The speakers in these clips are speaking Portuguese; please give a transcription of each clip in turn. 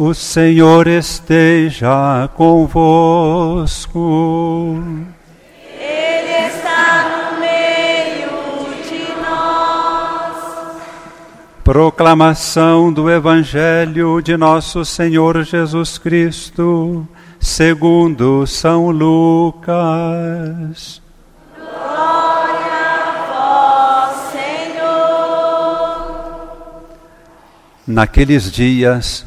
O Senhor esteja convosco. Ele está no meio de nós. Proclamação do Evangelho de Nosso Senhor Jesus Cristo, segundo São Lucas. Glória a vós, Senhor. Naqueles dias,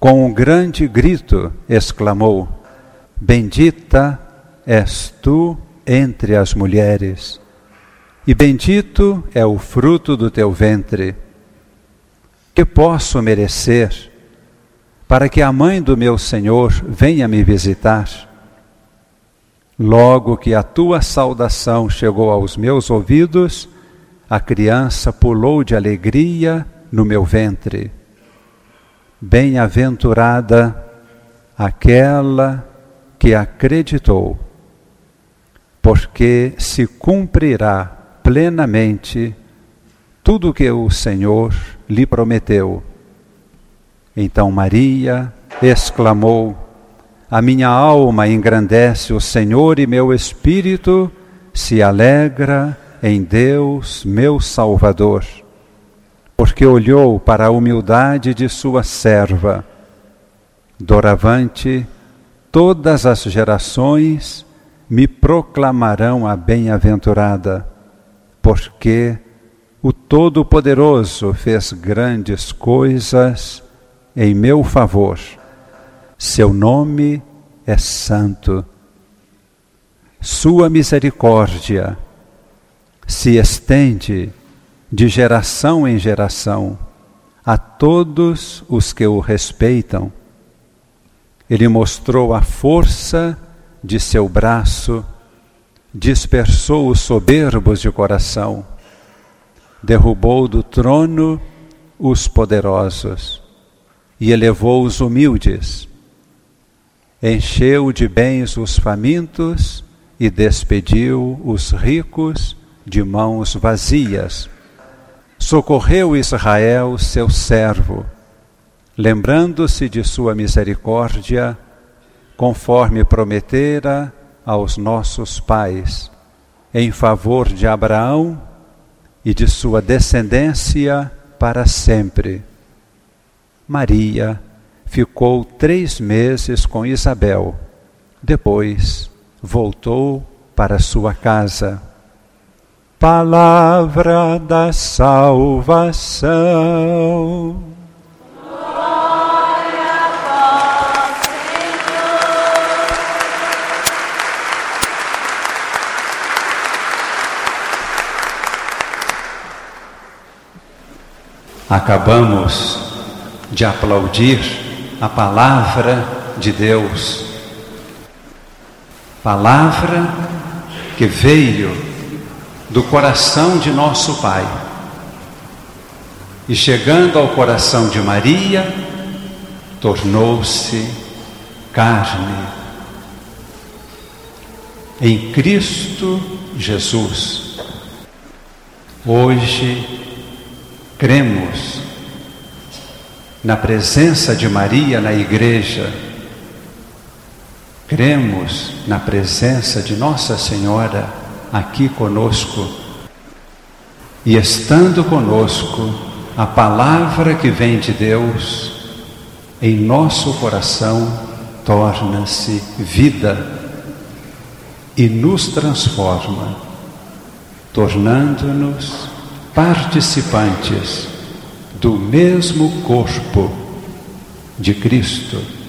Com um grande grito exclamou: Bendita és tu entre as mulheres, e bendito é o fruto do teu ventre. Que posso merecer para que a mãe do meu Senhor venha me visitar? Logo que a tua saudação chegou aos meus ouvidos, a criança pulou de alegria no meu ventre. Bem-aventurada aquela que acreditou, porque se cumprirá plenamente tudo o que o Senhor lhe prometeu. Então Maria exclamou: A minha alma engrandece o Senhor e meu espírito se alegra em Deus, meu Salvador porque olhou para a humildade de sua serva. Doravante, todas as gerações me proclamarão a bem-aventurada, porque o Todo-Poderoso fez grandes coisas em meu favor. Seu nome é santo. Sua misericórdia se estende de geração em geração, a todos os que o respeitam. Ele mostrou a força de seu braço, dispersou os soberbos de coração, derrubou do trono os poderosos e elevou os humildes, encheu de bens os famintos e despediu os ricos de mãos vazias socorreu Israel, seu servo, lembrando-se de sua misericórdia, conforme prometera aos nossos pais, em favor de Abraão e de sua descendência para sempre. Maria ficou três meses com Isabel, depois voltou para sua casa. Palavra da salvação. Glória Senhor. Acabamos de aplaudir a palavra de Deus. Palavra que veio do coração de nosso Pai. E chegando ao coração de Maria, tornou-se carne. Em Cristo Jesus. Hoje cremos na presença de Maria na igreja. Cremos na presença de Nossa Senhora aqui conosco. E estando conosco, a palavra que vem de Deus em nosso coração torna-se vida e nos transforma, tornando-nos participantes do mesmo corpo de Cristo.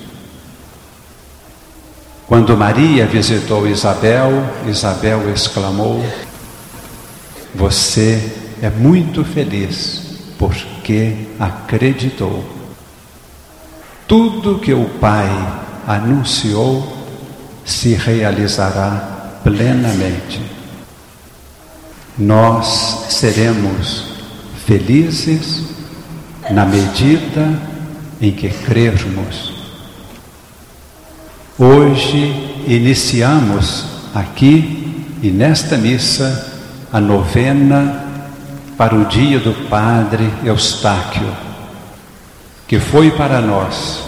Quando Maria visitou Isabel, Isabel exclamou: Você é muito feliz porque acreditou. tudo que o Pai anunciou se realizará plenamente. Nós seremos felizes na medida em que crermos. Hoje iniciamos aqui e nesta missa a novena para o dia do Padre Eustáquio, que foi para nós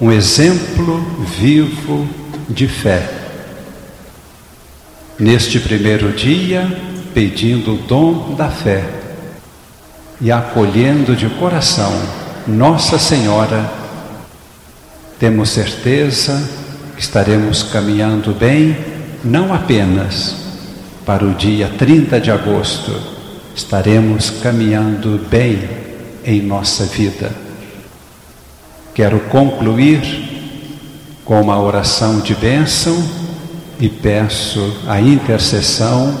um exemplo vivo de fé. Neste primeiro dia, pedindo o dom da fé e acolhendo de coração Nossa Senhora, temos certeza estaremos caminhando bem, não apenas para o dia 30 de agosto, estaremos caminhando bem em nossa vida. Quero concluir com uma oração de bênção e peço a intercessão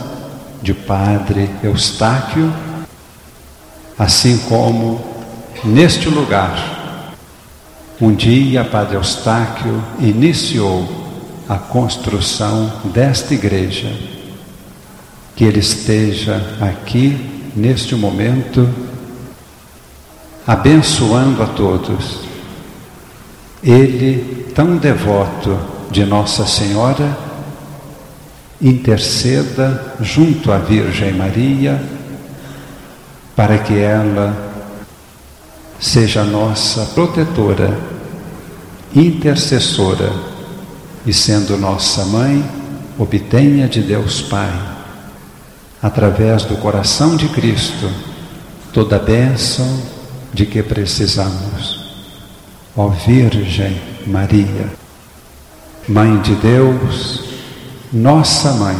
de Padre Eustáquio, assim como neste lugar, um dia Padre Eustáquio iniciou a construção desta igreja. Que ele esteja aqui neste momento abençoando a todos. Ele tão devoto de Nossa Senhora, interceda junto à Virgem Maria para que ela seja nossa protetora, intercessora e, sendo nossa mãe, obtenha de Deus Pai, através do coração de Cristo, toda a bênção de que precisamos. Ó Virgem Maria, Mãe de Deus, nossa Mãe,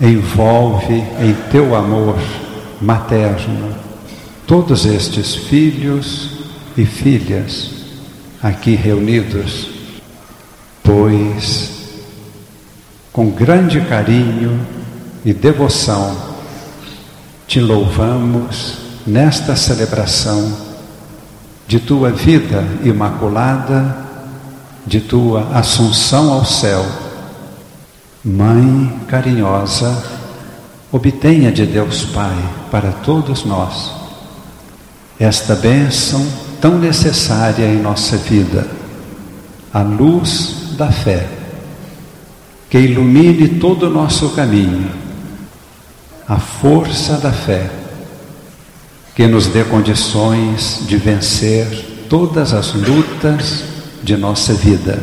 envolve em teu amor materno todos estes filhos e filhas aqui reunidos, pois com grande carinho e devoção te louvamos nesta celebração de tua vida imaculada, de tua assunção ao céu. Mãe carinhosa, obtenha de Deus Pai para todos nós esta bênção tão necessária em nossa vida, a luz da fé, que ilumine todo o nosso caminho, a força da fé que nos dê condições de vencer todas as lutas de nossa vida.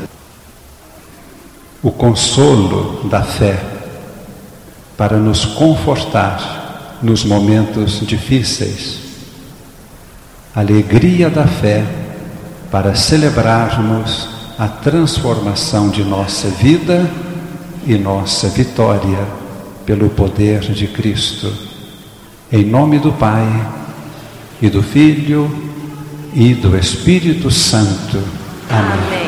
O consolo da fé para nos confortar nos momentos difíceis. Alegria da fé para celebrarmos a transformação de nossa vida e nossa vitória pelo poder de Cristo. Em nome do Pai, e do Filho e do Espírito Santo. Amém.